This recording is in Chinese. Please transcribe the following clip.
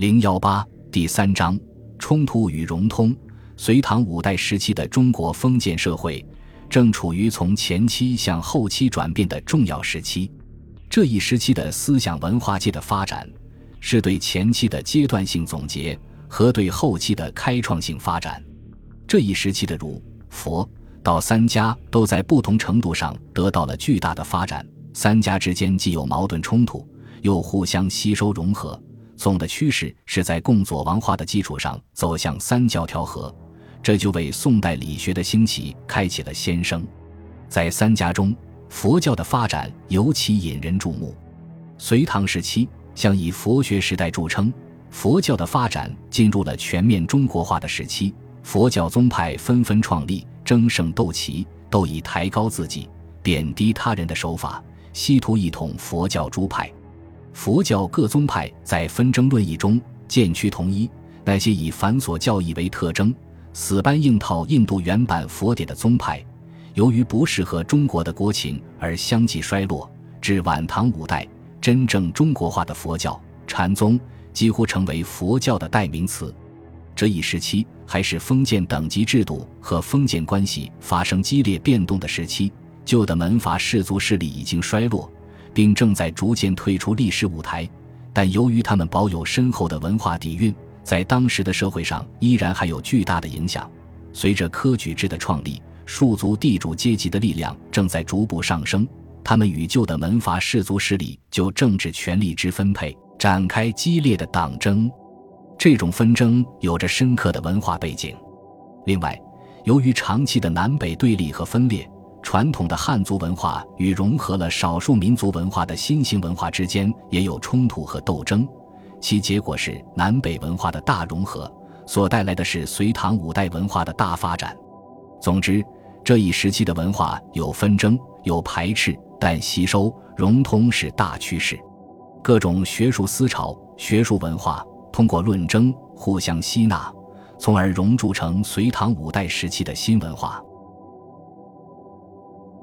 零幺八第三章：冲突与融通。隋唐五代时期的中国封建社会正处于从前期向后期转变的重要时期。这一时期的思想文化界的发展，是对前期的阶段性总结和对后期的开创性发展。这一时期的儒、佛、道三家都在不同程度上得到了巨大的发展。三家之间既有矛盾冲突，又互相吸收融合。总的趋势是在共佐王化的基础上走向三教调和，这就为宋代理学的兴起开启了先声。在三家中，佛教的发展尤其引人注目。隋唐时期，向以佛学时代著称，佛教的发展进入了全面中国化的时期。佛教宗派纷纷创立，争胜斗奇，都以抬高自己、贬低他人的手法，希图一统佛教诸派。佛教各宗派在纷争论议中渐趋统一。那些以繁琐教义为特征、死搬硬套印度原版佛典的宗派，由于不适合中国的国情而相继衰落。至晚唐五代，真正中国化的佛教禅宗几乎成为佛教的代名词。这一时期还是封建等级制度和封建关系发生激烈变动的时期，旧的门阀士族势力已经衰落。并正在逐渐退出历史舞台，但由于他们保有深厚的文化底蕴，在当时的社会上依然还有巨大的影响。随着科举制的创立，庶族地主阶级的力量正在逐步上升，他们与旧的门阀士族势力就政治权力之分配展开激烈的党争。这种纷争有着深刻的文化背景。另外，由于长期的南北对立和分裂。传统的汉族文化与融合了少数民族文化的新型文化之间也有冲突和斗争，其结果是南北文化的大融合，所带来的是隋唐五代文化的大发展。总之，这一时期的文化有纷争，有排斥，但吸收融通是大趋势。各种学术思潮、学术文化通过论争互相吸纳，从而融铸成隋唐五代时期的新文化。